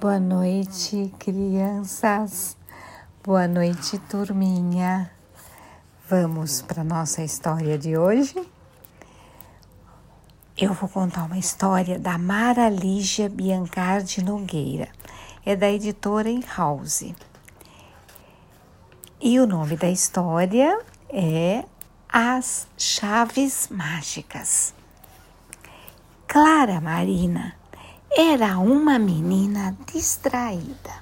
Boa noite, crianças. Boa noite, turminha. Vamos para nossa história de hoje? Eu vou contar uma história da Mara Lígia Biancardi Nogueira. É da editora em House. E o nome da história é As Chaves Mágicas. Clara Marina era uma menina distraída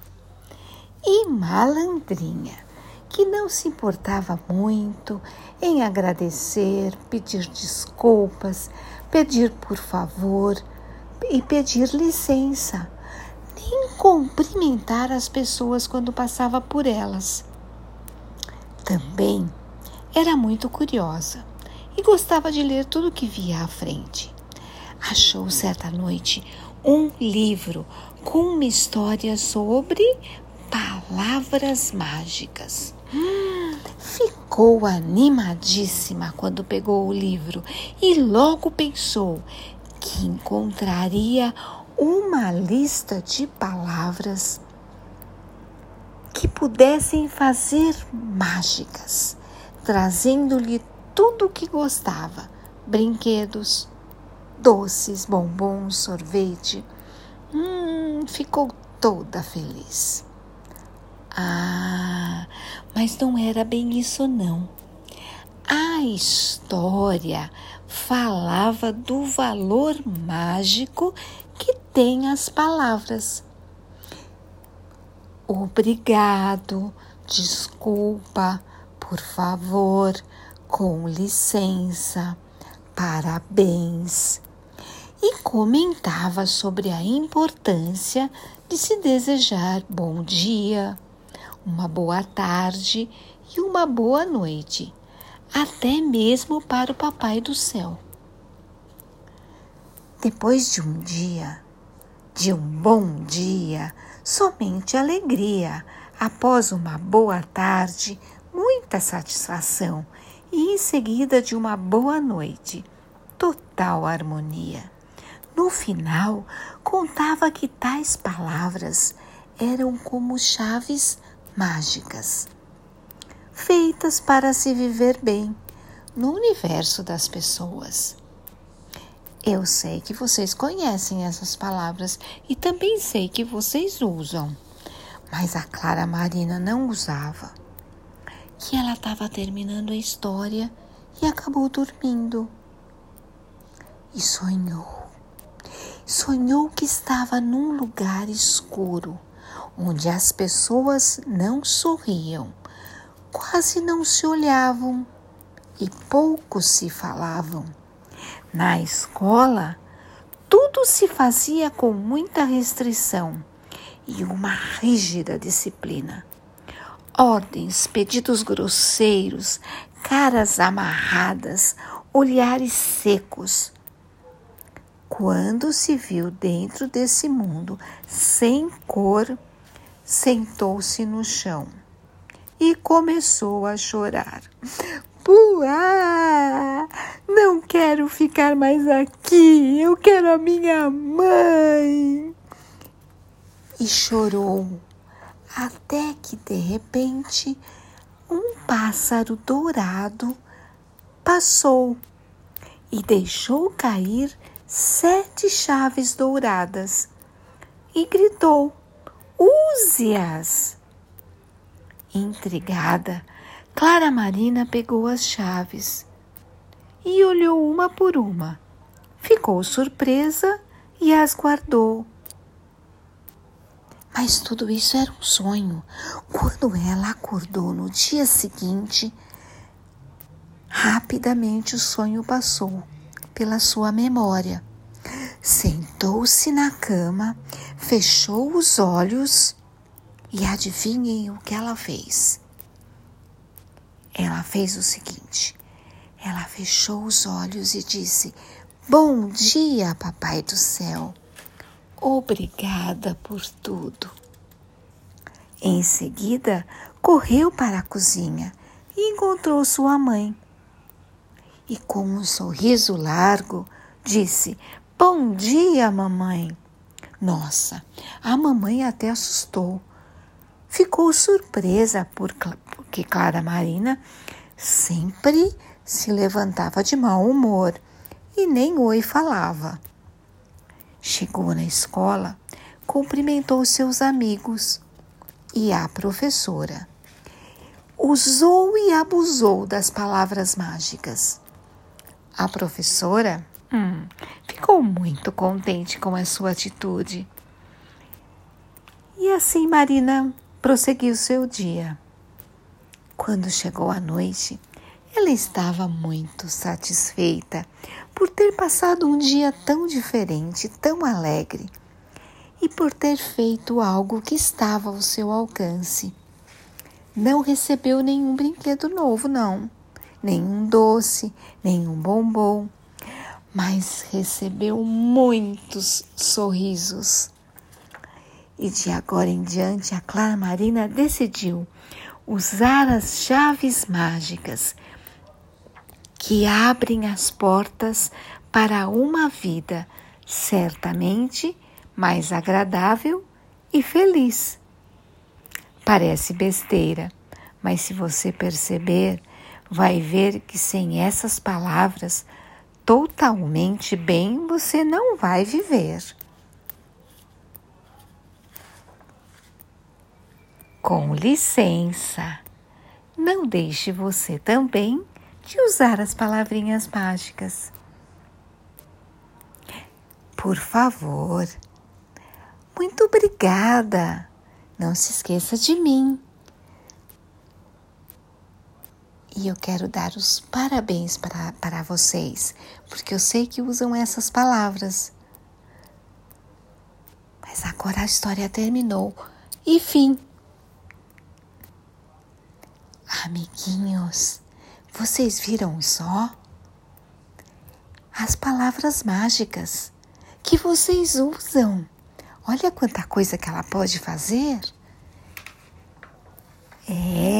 e malandrinha que não se importava muito em agradecer, pedir desculpas, pedir por favor e pedir licença, nem cumprimentar as pessoas quando passava por elas. Também era muito curiosa e gostava de ler tudo que via à frente. Achou certa noite um livro com uma história sobre palavras mágicas. ficou animadíssima quando pegou o livro e logo pensou que encontraria uma lista de palavras que pudessem fazer mágicas, trazendo-lhe tudo o que gostava: brinquedos, doces, bombons, sorvete. Hum, ficou toda feliz. Ah, mas não era bem isso não. A história falava do valor mágico que tem as palavras. Obrigado, desculpa, por favor, com licença, parabéns e comentava sobre a importância de se desejar bom dia, uma boa tarde e uma boa noite, até mesmo para o Papai do Céu. Depois de um dia, de um bom dia, somente alegria, após uma boa tarde, muita satisfação e em seguida de uma boa noite, total harmonia. No final, contava que tais palavras eram como chaves mágicas, feitas para se viver bem no universo das pessoas. Eu sei que vocês conhecem essas palavras e também sei que vocês usam, mas a Clara Marina não usava. Que ela estava terminando a história e acabou dormindo. E sonhou sonhou que estava num lugar escuro, onde as pessoas não sorriam, quase não se olhavam e pouco se falavam. Na escola, tudo se fazia com muita restrição e uma rígida disciplina. Ordens, pedidos grosseiros, caras amarradas, olhares secos quando se viu dentro desse mundo sem cor, sentou-se no chão e começou a chorar. Puá! Não quero ficar mais aqui, eu quero a minha mãe! E chorou, até que de repente um pássaro dourado passou e deixou cair sete chaves douradas e gritou: Use-as! Intrigada, Clara Marina pegou as chaves e olhou uma por uma. Ficou surpresa e as guardou. Mas tudo isso era um sonho. Quando ela acordou no dia seguinte, rapidamente o sonho passou pela sua memória. Sentou-se na cama, fechou os olhos e adivinhem o que ela fez. Ela fez o seguinte: ela fechou os olhos e disse: Bom dia, Papai do Céu. Obrigada por tudo. Em seguida, correu para a cozinha e encontrou sua mãe e, com um sorriso largo, disse: Bom dia, mamãe. Nossa, a mamãe até assustou. Ficou surpresa por, porque Clara Marina sempre se levantava de mau humor e nem oi falava. Chegou na escola, cumprimentou seus amigos e a professora. Usou e abusou das palavras mágicas. A professora hum, ficou muito contente com a sua atitude. E assim Marina prosseguiu seu dia. Quando chegou a noite, ela estava muito satisfeita por ter passado um dia tão diferente, tão alegre, e por ter feito algo que estava ao seu alcance. Não recebeu nenhum brinquedo novo, não, nenhum doce, nenhum bombom, mas recebeu muitos sorrisos. E de agora em diante, a Clara Marina decidiu usar as chaves mágicas que abrem as portas para uma vida certamente mais agradável e feliz. Parece besteira, mas se você perceber, vai ver que sem essas palavras, totalmente bem você não vai viver. Com licença, não deixe você também de usar as palavrinhas mágicas. Por favor. Muito obrigada. Não se esqueça de mim. E eu quero dar os parabéns para, para vocês, porque eu sei que usam essas palavras. Mas agora a história terminou. E fim. Amiguinhos, vocês viram só? As palavras mágicas que vocês usam. Olha quanta coisa que ela pode fazer. É,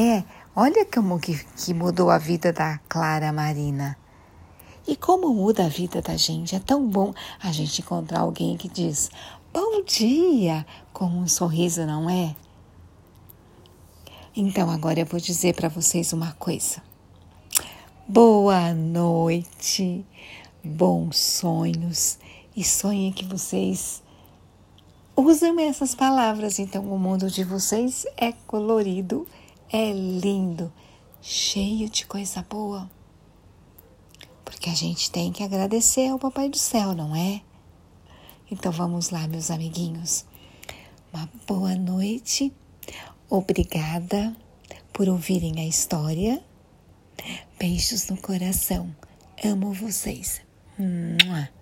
olha como que, que mudou a vida da Clara Marina. E como muda a vida da gente. É tão bom a gente encontrar alguém que diz bom dia com um sorriso, não é? Então agora eu vou dizer para vocês uma coisa. Boa noite, bons sonhos e sonhem que vocês usam essas palavras. Então, o mundo de vocês é colorido, é lindo, cheio de coisa boa. Porque a gente tem que agradecer ao Papai do Céu, não é? Então vamos lá, meus amiguinhos. Uma boa noite. Obrigada por ouvirem a história Beijos no coração. Amo vocês. Mua.